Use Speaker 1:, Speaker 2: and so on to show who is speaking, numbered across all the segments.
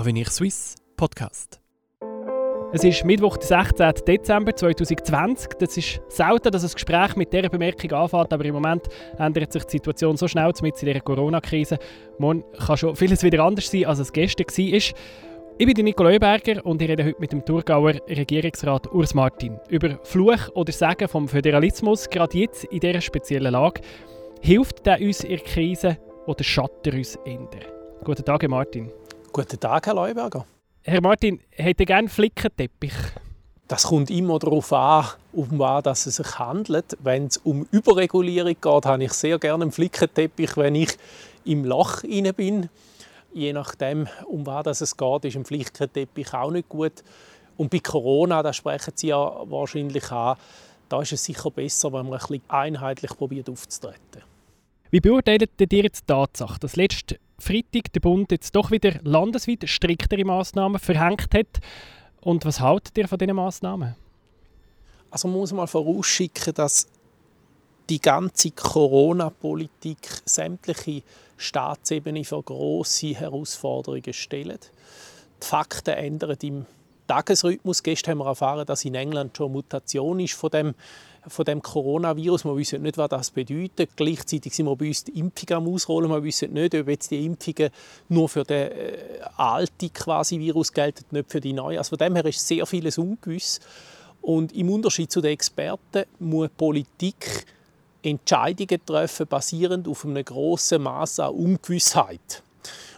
Speaker 1: Avenir Suisse Podcast.
Speaker 2: Es ist Mittwoch, der 16. Dezember 2020. Das ist selten, dass ein Gespräch mit dieser Bemerkung anfängt, aber im Moment ändert sich die Situation so schnell mit dieser Corona-Krise. Morgen kann schon vieles wieder anders sein, als es gestern war. Ich bin Nico Leuberger und ich rede heute mit dem Thurgauer Regierungsrat Urs Martin über Fluch oder Sagen vom Föderalismus, gerade jetzt in dieser speziellen Lage. Hilft der uns in der Krise oder schadet er uns eher? Guten Tag, Martin.
Speaker 3: Guten Tag, Herr Leuberger.
Speaker 2: Herr Martin, hätte gerne Flickenteppich?
Speaker 3: Das kommt immer darauf an, um was es sich handelt. Wenn es um Überregulierung geht, habe ich sehr gerne einen Flickenteppich, wenn ich im Loch inne bin. Je nachdem, um was es geht, ist ein Flickenteppich auch nicht gut. Und bei Corona, da sprechen Sie ja wahrscheinlich an, da ist es sicher besser, wenn man ein bisschen einheitlich probiert aufzutreten.
Speaker 2: Wie beurteilt ihr jetzt die Tatsache, dass letzte Freitag der Bund jetzt doch wieder landesweit striktere Massnahmen verhängt hat? Und was haltet ihr von diesen Massnahmen?
Speaker 3: Also man muss mal vorausschicken, dass die ganze Corona-Politik sämtliche Staatsebene vor große Herausforderungen stellt. Die Fakten ändern im Tagesrhythmus. Gestern haben wir erfahren, dass in England schon Mutation ist von dem von dem Coronavirus. Wir wissen nicht, was das bedeutet. Gleichzeitig sind wir bei uns die Impfung am Ausrollen. Wir wissen nicht, ob jetzt die Impfungen nur für den äh, alten quasi Virus gelten, nicht für die neuen. Also von dem her ist sehr vieles ungewiss. Und im Unterschied zu den Experten muss Politik Entscheidungen treffen, basierend auf einem grossen Maß an Ungewissheit.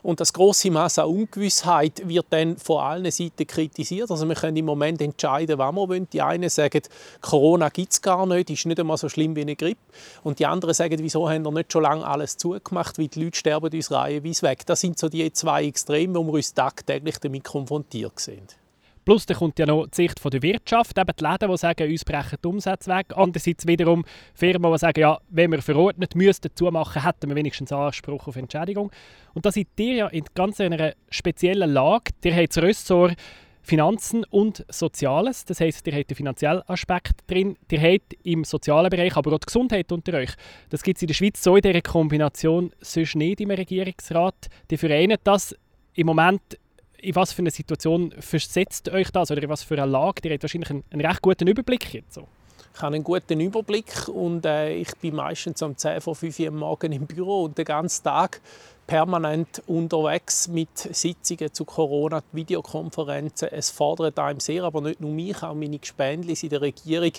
Speaker 3: Und das große Maß an Ungewissheit wird dann von allen Seiten kritisiert. Also wir können im Moment entscheiden, was wir wollen. Die einen sagen, Corona gibt es gar nicht, ist nicht einmal so schlimm wie eine Grippe. Und die anderen sagen, wieso haben wir nicht schon lange alles zugemacht, weil die Leute sterben uns reihenweise weg. Das sind so die zwei Extreme, wo wir uns tagtäglich damit konfrontiert sind.
Speaker 2: Plus da kommt ja noch die Sicht der Wirtschaft, eben die Läden, die sagen, uns brechen die Umsätze weg. Andererseits wiederum Firmen, die sagen, ja, wenn wir verordnet müssten zumachen, hätten wir wenigstens Anspruch auf Entschädigung. Und da seid ihr ja in ganz einer speziellen Lage. Ihr habt das Ressort Finanzen und Soziales. Das heisst, ihr habt den finanziellen Aspekt drin, ihr habt im sozialen Bereich aber auch die Gesundheit unter euch. Das gibt es in der Schweiz so in dieser Kombination sonst nicht im Regierungsrat. Die vereinen das im Moment in was für eine Situation versetzt euch das oder in was für eine Lage? Ihr habt wahrscheinlich einen, einen recht guten Überblick jetzt. So.
Speaker 3: Ich habe einen guten Überblick und äh, ich bin meistens um 10 vor 5 Uhr morgens im Büro und den ganzen Tag permanent unterwegs mit Sitzungen zu Corona, Videokonferenzen. Es fordert einem sehr, aber nicht nur mich, auch meine Gespendlis in der Regierung.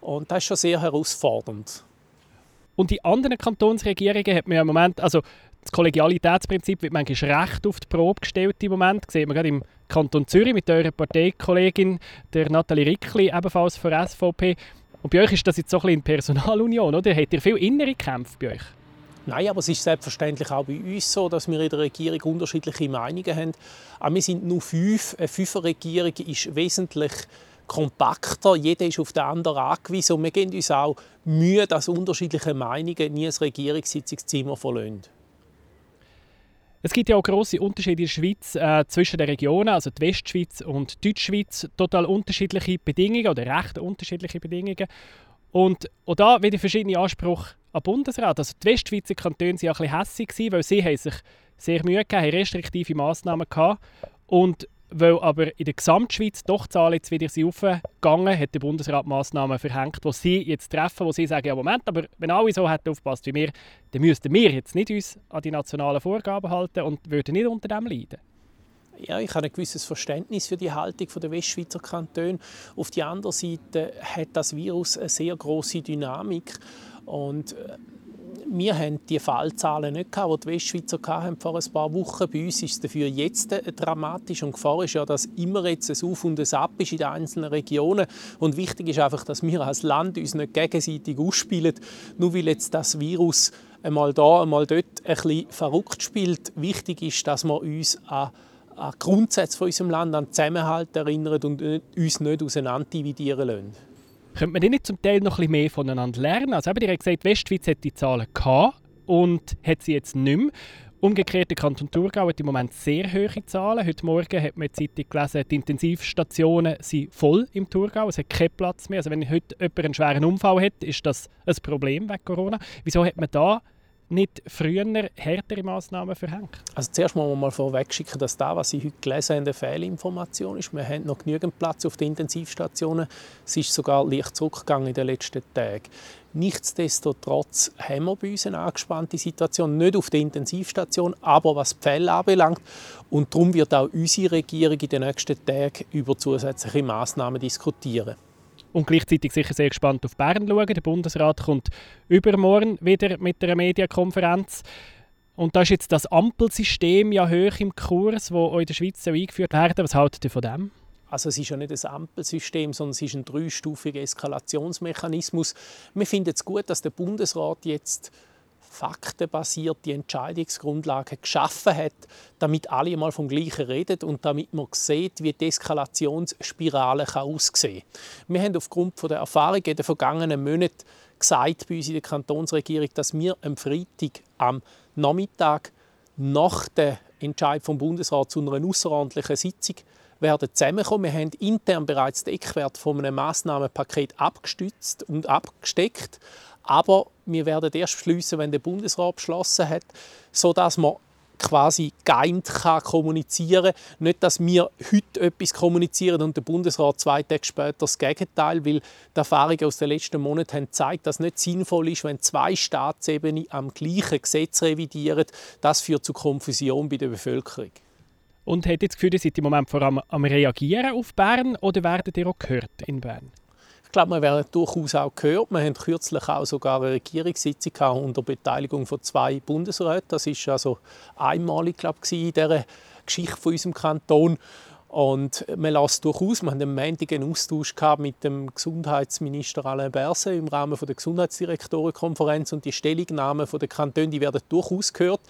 Speaker 3: Und das ist schon sehr herausfordernd.
Speaker 2: Und die anderen Kantonsregierungen hat man ja im Moment, also das Kollegialitätsprinzip wird manchmal recht auf die Probe gestellt im Moment. Das sieht man gerade im Kanton Zürich mit eurer Parteikollegin, der Nathalie Rickli, ebenfalls von SVP. Und bei euch ist das jetzt so ein bisschen Personalunion, oder? Habt ihr viel innere Kämpfe bei euch?
Speaker 3: Nein, aber es ist selbstverständlich auch bei uns so, dass wir in der Regierung unterschiedliche Meinungen haben. Aber wir sind nur fünf. Eine Fünferregierung ist wesentlich kompakter. Jeder ist auf den anderen angewiesen. Und wir geben uns auch Mühe, dass unterschiedliche Meinungen nie das Regierungssitzungszimmer verlassen.
Speaker 2: Es gibt ja auch grosse Unterschiede in der Schweiz äh, zwischen den Regionen, also die Westschweiz und die Deutschschweiz. Total unterschiedliche Bedingungen oder recht unterschiedliche Bedingungen. Und auch da wieder verschiedene Ansprüche an Bundesrat. Also die Westschweizer Kantone waren ein bisschen hässlich, weil sie haben sich sehr Mühe gegeben haben, restriktive Massnahmen gehabt. Und weil aber in der Gesamtschweiz doch Zahlen jetzt wieder aufgegangen hat der Bundesrat Massnahmen verhängt, die sie jetzt treffen, wo sie sagen, ja Moment, aber wenn alle so hätten aufgepasst wie wir, dann müssten wir jetzt nicht uns an die nationalen Vorgaben halten und würden nicht unter dem leiden.
Speaker 3: Ja, ich habe ein gewisses Verständnis für die Haltung der Westschweizer Kantone. Auf der anderen Seite hat das Virus eine sehr große Dynamik und äh, wir haben die Fallzahlen nicht gehabt, die die Westschweizer hatten vor ein paar Wochen. Bei uns ist es dafür jetzt dramatisch und Gefahr ist ja, dass immer jetzt ein Auf und ein Ab ist in den einzelnen Regionen. Und wichtig ist einfach, dass wir als Land uns nicht gegenseitig ausspielen, nur weil jetzt das Virus einmal da, einmal dort ein bisschen verrückt spielt. Wichtig ist, dass wir uns an an Grundsätze von unserem Land, an Zusammenhalt erinnern und uns nicht auseinander dividieren lassen.
Speaker 2: Könnte man nicht zum Teil noch ein bisschen mehr voneinander lernen? Also eben, ihr habt gesagt, Westschweiz hat die Zahlen gehabt und hat sie jetzt nicht mehr. Umgekehrt, der Kanton Thurgau hat im Moment sehr hohe Zahlen. Heute Morgen hat man der Zeitung gelesen, die Intensivstationen sind voll im Thurgau. Es hat keinen Platz mehr. Also wenn heute jemand einen schweren Unfall hat, ist das ein Problem wegen Corona. Wieso hat man da nicht früher härtere Massnahmen verhängt?
Speaker 3: Also zuerst muss man mal vorweg schicken, dass das, was ich heute gelesen habe, eine Fehlinformation ist. Wir haben noch genügend Platz auf den Intensivstationen. Es ist sogar leicht zurückgegangen in den letzten Tagen. Nichtsdestotrotz haben wir bei uns eine angespannte Situation, nicht auf der Intensivstation, aber was die Fälle anbelangt. Und darum wird auch unsere Regierung in den nächsten Tagen über zusätzliche Massnahmen diskutieren
Speaker 2: und gleichzeitig sicher sehr gespannt auf Bern schauen. Der Bundesrat kommt übermorgen wieder mit einer Medienkonferenz. Und da ist jetzt das Ampelsystem ja hoch im Kurs, das in der Schweiz eingeführt werden Was haltet ihr von dem?
Speaker 3: Also es ist ja nicht ein Ampelsystem, sondern es ist ein dreistufiger Eskalationsmechanismus. Wir finden es gut, dass der Bundesrat jetzt faktenbasierte Entscheidungsgrundlagen geschaffen hat, damit alle mal vom Gleichen reden und damit man sieht, wie die Eskalationsspirale aussehen kann. Wir haben aufgrund der Erfahrung in den vergangenen Monaten gesagt bei uns in der Kantonsregierung, dass wir am Freitag am Nachmittag nach dem Entscheid vom Bundesrat zu einer außerordentlichen Sitzung werden zusammenkommen. Wir haben intern bereits den Eckwert von einem Massnahmenpaket abgestützt und abgesteckt. Aber wir werden erst beschließen, wenn der Bundesrat beschlossen hat, sodass man quasi geimt kann kommunizieren. Nicht, dass wir heute etwas kommunizieren und der Bundesrat zwei Tage später das Gegenteil, weil die Erfahrungen aus den letzten Monaten haben gezeigt, dass es nicht sinnvoll ist, wenn zwei Staatsebenen am gleichen Gesetz revidieren. Das führt zu Konfusion bei der Bevölkerung.
Speaker 2: Und hat jetzt das Gefühl, ihr seid im Moment vor allem am Reagieren auf Bern oder werdet ihr auch gehört in Bern?
Speaker 3: Ich glaube, wir werden durchaus auch gehört. Wir haben kürzlich auch sogar eine Regierungssitzung unter Beteiligung von zwei Bundesräten. Das ist also einmalig glaube ich, in dieser Geschichte von unserem Kanton. Und man lässt durchaus, wir hatten am Montag einen Austausch mit dem Gesundheitsminister Alain Berset im Rahmen der Gesundheitsdirektorenkonferenz und die Stellungnahmen der Kantone, die werden durchaus gehört.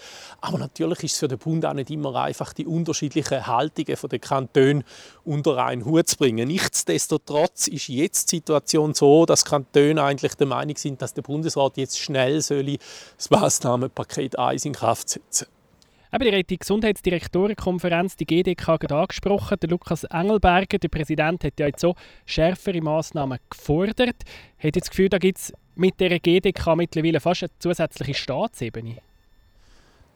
Speaker 3: Aber natürlich ist es für den Bund auch nicht immer einfach, die unterschiedlichen Haltungen der Kantone unter einen Hut zu bringen. Nichtsdestotrotz ist jetzt die Situation so, dass Kantone eigentlich der Meinung sind, dass der Bundesrat jetzt schnell das Maßnahmenpaket 1 in Kraft setzen soll.
Speaker 2: Ihr habt die Gesundheitsdirektorenkonferenz, die GDK, gerade angesprochen. Der Lukas Engelberger, der Präsident, hat ja jetzt so schärfere Massnahmen gefordert. Hat jetzt das Gefühl, da gibt es mit der GDK mittlerweile fast eine zusätzliche Staatsebene?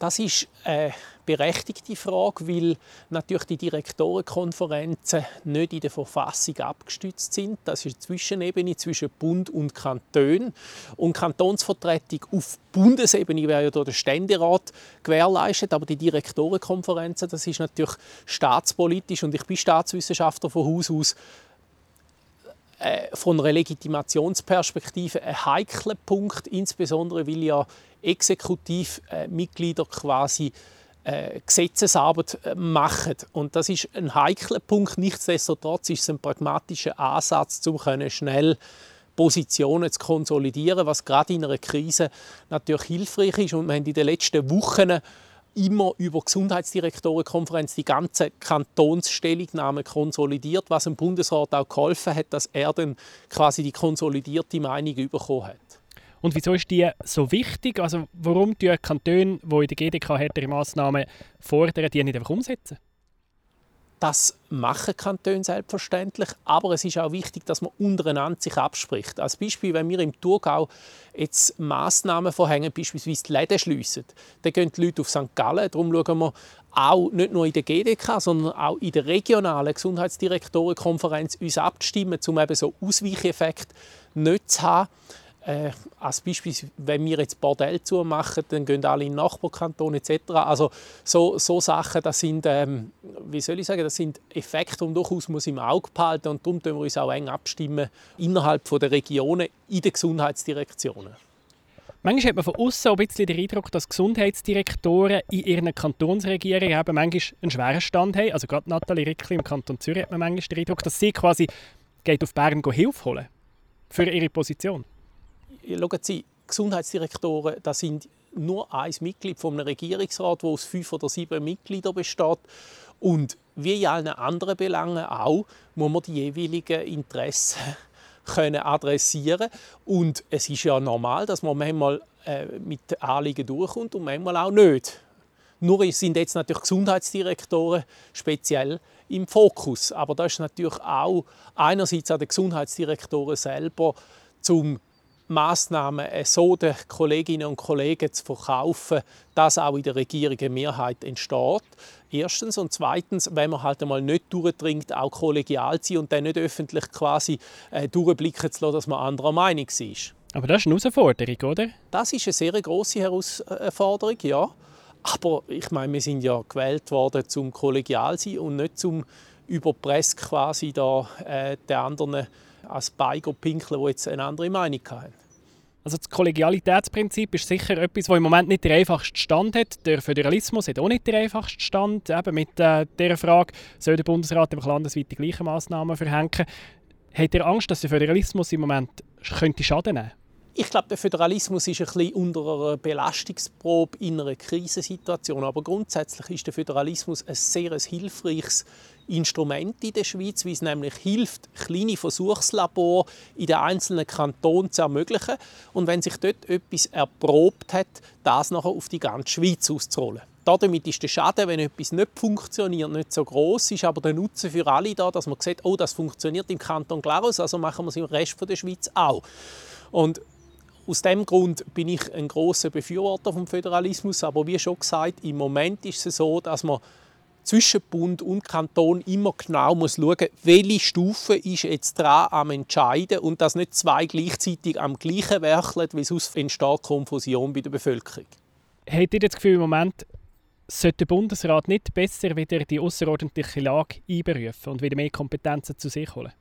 Speaker 3: Das ist eine berechtigte Frage, weil natürlich die Direktorenkonferenzen nicht in der Verfassung abgestützt sind. Das ist eine Zwischenebene zwischen Bund und Kanton. Und Kantonsvertretung auf Bundesebene wäre ja durch den Ständerat gewährleistet, aber die Direktorenkonferenzen, das ist natürlich staatspolitisch und ich bin Staatswissenschaftler von Haus aus äh, von einer Legitimationsperspektive ein heikler Punkt, insbesondere weil ja Exekutivmitglieder quasi äh, Gesetzesarbeit äh, machen. Und das ist ein heikler Punkt. Nichtsdestotrotz ist es ein pragmatischer Ansatz, um schnell Positionen zu konsolidieren, was gerade in einer Krise natürlich hilfreich ist. Und wir haben in den letzten Wochen immer über Gesundheitsdirektorenkonferenz die ganze Kantonsstellungnahme konsolidiert, was dem Bundesrat auch geholfen hat, dass er dann quasi die konsolidierte Meinung bekommen hat.
Speaker 2: Und wieso ist die so wichtig? Also warum die Kantone, die in der GDK härtere Massnahmen fordern, die nicht einfach umsetzen?
Speaker 3: Das machen Kantone selbstverständlich, aber es ist auch wichtig, dass man untereinander sich abspricht. Als Beispiel, wenn wir im Thurgau jetzt Massnahmen verhängen, beispielsweise die Läden schliessen, dann gehen die Leute auf St. Gallen. Darum schauen wir auch nicht nur in der GDK, sondern auch in der regionalen Gesundheitsdirektorenkonferenz uns abzustimmen, um eben so Ausweicheffekt nicht zu haben. Äh, als Beispiel, wenn wir jetzt Bordell zumachen, dann gehen alle in den Nachbarkanton etc. Also so, so Sachen, das sind, ähm, wie soll ich sagen, das sind Effekte, die durchaus muss im Auge behalten und darum tun wir uns auch eng abstimmen innerhalb der Regionen in den Gesundheitsdirektionen.
Speaker 2: Manchmal hat man von außen ein bisschen den Eindruck, dass Gesundheitsdirektoren in ihren Kantonsregierungen eben manchmal einen schweren Stand haben. Also gerade Nathalie Rickli im Kanton Zürich hat man manchmal den Eindruck, dass sie quasi geht auf Bern Hilfe holen für ihre Position
Speaker 3: schauen Sie, Gesundheitsdirektoren, das sind nur ein Mitglied von einem Regierungsrat, der aus fünf oder sieben Mitgliedern besteht. Und wie in allen anderen Belangen auch, muss man die jeweiligen Interessen können adressieren Und es ist ja normal, dass man manchmal äh, mit Anliegen durchkommt und manchmal auch nicht. Nur sind jetzt natürlich Gesundheitsdirektoren speziell im Fokus. Aber da ist natürlich auch einerseits an den Gesundheitsdirektoren selber, zum Massnahmen so den Kolleginnen und Kollegen zu verkaufen, dass auch in der Regierung eine Mehrheit entsteht. Erstens. Und zweitens, wenn man halt einmal nicht durchdringt, auch kollegial zu sein und dann nicht öffentlich quasi äh, durchblicken zu lassen, dass man anderer Meinung ist.
Speaker 2: Aber das ist eine Herausforderung, oder?
Speaker 3: Das ist eine sehr grosse Herausforderung, ja. Aber ich meine, wir sind ja gewählt worden, zum kollegial zu sein und nicht zum über Presse quasi da, äh, den anderen als Beiger pinkeln, die jetzt eine andere Meinung haben.
Speaker 2: Also das Kollegialitätsprinzip ist sicher etwas, das im Moment nicht der einfachste Stand hat. Der Föderalismus hat auch nicht den einfachsten Stand. Eben mit äh, dieser Frage, soll der Bundesrat einfach landesweit die gleichen Massnahmen verhängen? Habt ihr Angst, dass der Föderalismus im Moment könnte Schaden nehmen
Speaker 3: ich glaube, der Föderalismus ist ein bisschen unter einer Belastungsprobe in einer Krisensituation. Aber grundsätzlich ist der Föderalismus ein sehr hilfreiches Instrument in der Schweiz, weil es nämlich hilft, kleine Versuchslabore in den einzelnen Kantonen zu ermöglichen und wenn sich dort etwas erprobt hat, das nachher auf die ganze Schweiz auszurollen. Damit ist der Schaden, wenn etwas nicht funktioniert, nicht so groß, ist aber der Nutzen für alle da, dass man sieht, oh, das funktioniert im Kanton Glarus, also machen wir es im Rest der Schweiz auch. Und aus dem Grund bin ich ein großer Befürworter vom Föderalismus, aber wie schon gesagt, im Moment ist es so, dass man zwischen Bund und Kanton immer genau muss schauen, welche Stufe ist jetzt dran am entscheiden und dass nicht zwei gleichzeitig am gleichen werkeln, weil sonst entsteht Konfusion bei der Bevölkerung.
Speaker 2: Habt ihr das Gefühl, im Moment sollte der Bundesrat nicht besser wieder die außerordentliche Lage einberufen und wieder mehr Kompetenzen zu sich holen?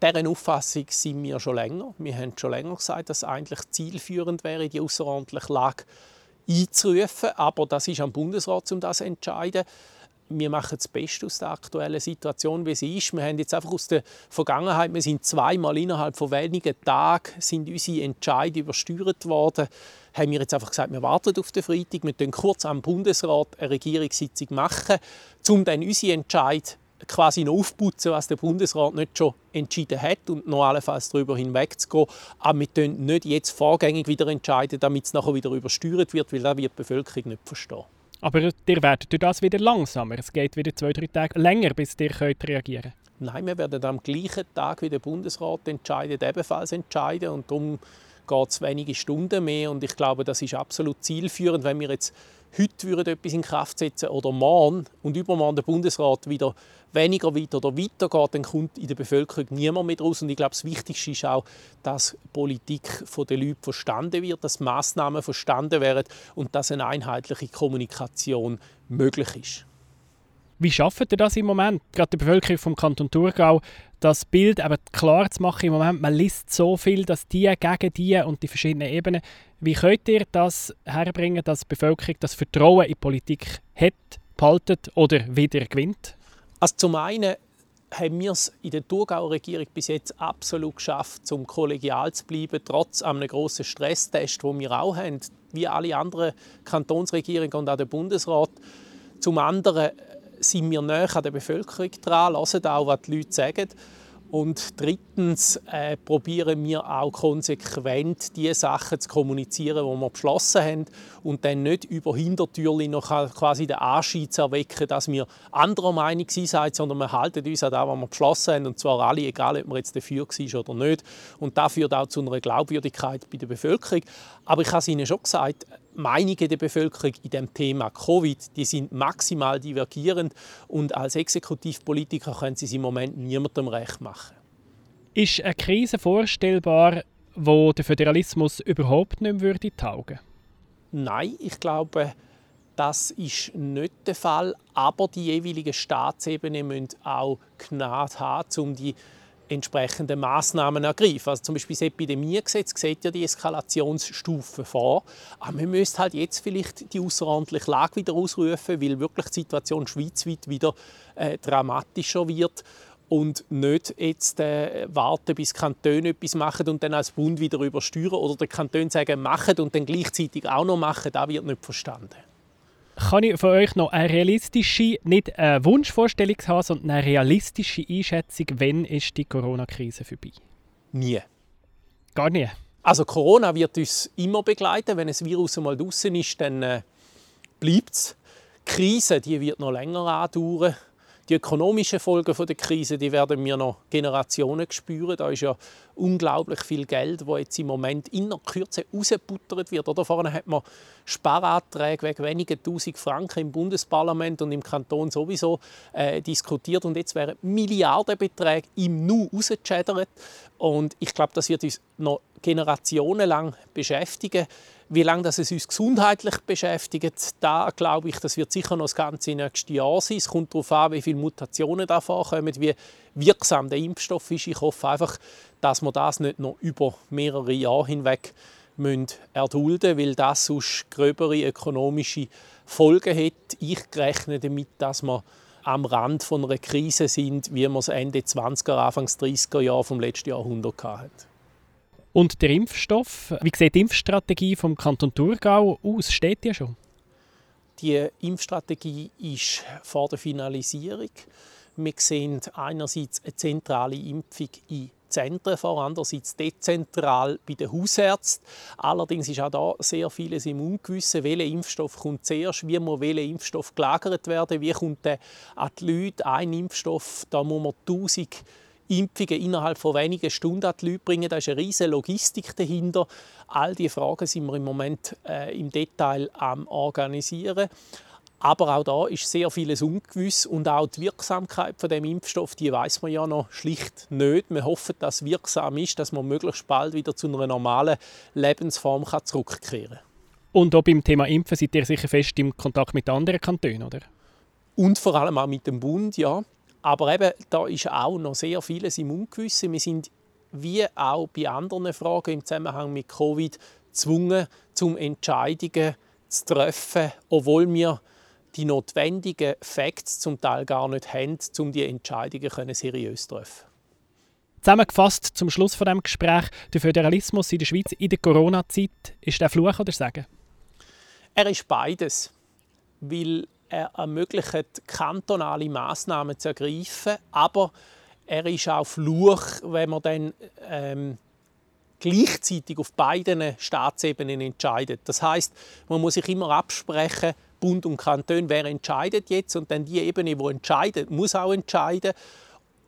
Speaker 3: Deren Auffassung sind wir schon länger. Wir haben schon länger gesagt, dass es eigentlich zielführend wäre, die außerordentliche Lage einzurufen. Aber das ist am Bundesrat, um das zu entscheiden wir machen das Beste aus der aktuellen Situation, wie sie ist. Wir haben jetzt einfach aus der Vergangenheit, wir sind zweimal innerhalb von wenigen Tagen sind unsere Entscheidungen übersteuert worden. Haben wir jetzt einfach gesagt, wir warten auf den Freitag, wir können kurz am Bundesrat eine Regierungssitzung machen, um dann unsere Entscheid quasi noch aufputzen, was der Bundesrat nicht schon entschieden hat und noch allenfalls darüber hinwegzugehen. Aber wir können nicht jetzt vorgängig wieder entscheiden, damit es nachher wieder übersteuert wird, weil das wird die Bevölkerung nicht verstehen.
Speaker 2: Aber ihr werdet durch das wieder langsamer. Es geht wieder zwei, drei Tage länger, bis ihr könnt reagieren
Speaker 3: könnt. Nein, wir werden am gleichen Tag wie der Bundesrat entscheidet, ebenfalls entscheiden. Und darum geht es wenige Stunden mehr. Und ich glaube, das ist absolut zielführend, wenn wir jetzt heute würden etwas in Kraft setzen oder morgen und übermorgen der Bundesrat wieder weniger weiter oder weitergeht, dann kommt in der Bevölkerung niemand mehr raus. Und ich glaube, das Wichtigste ist auch, dass Politik von den Leuten verstanden wird, dass Massnahmen verstanden werden und dass eine einheitliche Kommunikation möglich ist.
Speaker 2: Wie schafft ihr das im Moment, gerade die Bevölkerung vom Kanton Thurgau, das Bild eben klar zu machen? Im Moment, man liest so viel, dass die gegen die und die verschiedenen Ebenen. Wie könnt ihr das herbringen, dass die Bevölkerung das Vertrauen in die Politik hat, behaltet oder wieder gewinnt?
Speaker 3: Also zum einen haben wir es in der Thurgauer Regierung bis jetzt absolut geschafft, um kollegial zu bleiben, trotz einem grossen Stresstest, den wir auch haben, wie alle anderen Kantonsregierungen und auch der Bundesrat. Zum anderen sind wir näher an der Bevölkerung dran, hören auch, was die Leute sagen. Und drittens äh, probieren wir auch konsequent die Sachen zu kommunizieren, die wir beschlossen haben und dann nicht über Hintertürchen noch quasi den Anschein zu erwecken, dass wir anderer Meinung sind, sondern wir halten uns an das, was wir beschlossen haben und zwar alle, egal ob wir jetzt dafür sind oder nicht. Und das führt auch zu einer Glaubwürdigkeit bei der Bevölkerung. Aber ich habe es Ihnen schon gesagt, Meinungen der Bevölkerung in dem Thema Covid, die sind maximal divergierend und als Exekutivpolitiker können sie es im Moment niemandem recht machen.
Speaker 2: Ist eine Krise vorstellbar, wo der Föderalismus überhaupt nicht mehr würde taugen?
Speaker 3: Nein, ich glaube, das ist nicht der Fall. Aber die jeweiligen Staatsebenen müssen auch Gnade haben, um die entsprechenden Maßnahmen ergreifen. Also zum Beispiel das Epidemiegesetz sieht ja die Eskalationsstufe vor. Aber wir müssen halt jetzt vielleicht die außerordentliche Lage wieder ausrufen, weil wirklich die Situation schweizweit wieder äh, dramatischer wird und nicht jetzt äh, warten, bis Kantone etwas machen und dann als Bund wieder übersteuern oder der Kanton sagen, machen und dann gleichzeitig auch noch machen, das wird nicht verstanden
Speaker 2: kann ich von euch noch eine realistische, nicht eine Wunschvorstellung haben, sondern eine realistische Einschätzung, wann ist die Corona-Krise vorbei?
Speaker 3: Nie.
Speaker 2: Gar nie?
Speaker 3: Also Corona wird uns immer begleiten. Wenn ein Virus einmal draußen ist, dann äh, bleibt es. Die Krise die wird noch länger andauern. Die ökonomischen Folgen der Krise die werden wir noch Generationen spüren. Da ist ja unglaublich viel Geld, wo jetzt im Moment in der Kürze rausgebuttert wird. Oder vorne hat man Sparanträge wegen wenigen tausend Franken im Bundesparlament und im Kanton sowieso äh, diskutiert und jetzt wären Milliardenbeträge im Nu rausgeschädert. Und ich glaube, das wird uns noch generationenlang beschäftigen. Wie lange das es uns gesundheitlich beschäftigt, da glaube ich, das wird sicher noch das ganze nächste Jahr sein. Es kommt darauf an, wie viele Mutationen da vorkommen, wie wirksam der Impfstoff ist. Ich hoffe einfach, dass wir das nicht noch über mehrere Jahre hinweg müssen erdulden müssen, weil das sonst gröbere ökonomische Folgen hat. Ich rechne damit, dass wir am Rand von einer Krise sind, wie wir es Ende 20er, Anfang 30er Jahre vom letzten Jahrhundert hatten.
Speaker 2: Und der Impfstoff, wie sieht die Impfstrategie vom Kanton Thurgau aus? Steht die schon?
Speaker 3: Die Impfstrategie ist vor der Finalisierung. Wir sehen einerseits eine zentrale Impfung in Zentren vor, andererseits dezentral bei den Hausärzten. Allerdings ist auch da sehr vieles im Ungewissen. Welcher Impfstoff kommt zuerst? Wie muss welcher Impfstoff gelagert werden? Wie kommt der an die Leute? Ein Impfstoff, da muss man 1000 Impfungen innerhalb von wenigen Stunden an die Leute bringen. Da ist eine riesige Logistik dahinter. All diese Fragen sind wir im Moment äh, im Detail am organisieren. Aber auch da ist sehr vieles ungewiss und auch die Wirksamkeit von dem Impfstoff, die weiß man ja noch schlicht nicht. Wir hoffen, dass es wirksam ist, dass man möglichst bald wieder zu einer normalen Lebensform zurückkehren kann.
Speaker 2: Und auch beim Thema Impfen seid ihr sicher fest im Kontakt mit anderen Kantonen, oder?
Speaker 3: Und vor allem auch mit dem Bund, ja. Aber eben, da ist auch noch sehr vieles im Ungewissen. Wir sind wie auch bei anderen Fragen im Zusammenhang mit Covid gezwungen, zum Entscheidungen zu treffen, obwohl wir die notwendigen Facts zum Teil gar nicht haben, um die Entscheidungen seriös zu treffen.
Speaker 2: Zusammengefasst zum Schluss von dem Gespräch: Der Föderalismus in der Schweiz in der Corona-Zeit ist der Fluch oder Sagen?
Speaker 3: Er ist beides, weil er ermöglicht kantonale Maßnahmen zu ergreifen, aber er ist auch Fluch, wenn man dann ähm, gleichzeitig auf beiden Staatsebenen entscheidet. Das heißt, man muss sich immer absprechen, Bund und Kanton, wer entscheidet jetzt und dann die Ebene, die entscheidet, muss auch entscheiden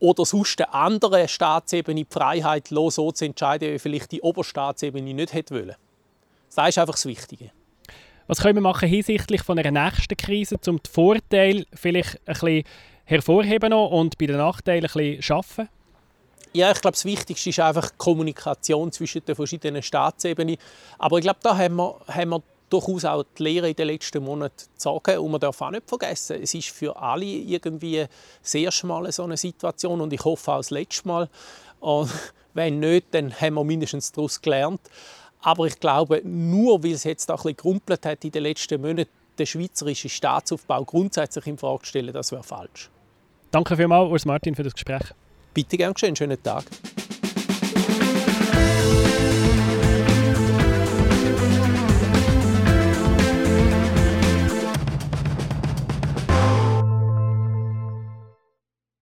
Speaker 3: oder sonst eine andere Staatsebene die Freiheit los, so zu entscheiden, wie vielleicht die Oberstaatsebene nicht hätte wollen. Das ist einfach das Wichtige.
Speaker 2: Was können wir machen hinsichtlich von einer nächsten Krise, um die Vorteile vielleicht ein bisschen hervorheben und bei den Nachteilen ein bisschen schaffen?
Speaker 3: Ja, ich glaube, das Wichtigste ist einfach die Kommunikation zwischen den verschiedenen Staatsebenen. Aber ich glaube, da haben wir, haben wir durchaus auch die Lehre in den letzten Monaten gezogen. Und man darf auch nicht vergessen, es ist für alle irgendwie das erste Mal so eine Situation und ich hoffe auch das letzte Mal. Und wenn nicht, dann haben wir mindestens daraus gelernt. Aber ich glaube, nur weil es jetzt auch ein bisschen gerumpelt hat in den letzten Monaten, den schweizerischen Staatsaufbau grundsätzlich in Frage stellen, das wäre falsch.
Speaker 2: Danke vielmals, Urs Martin, für das Gespräch.
Speaker 3: Bitte gern geschehen. Schönen Tag.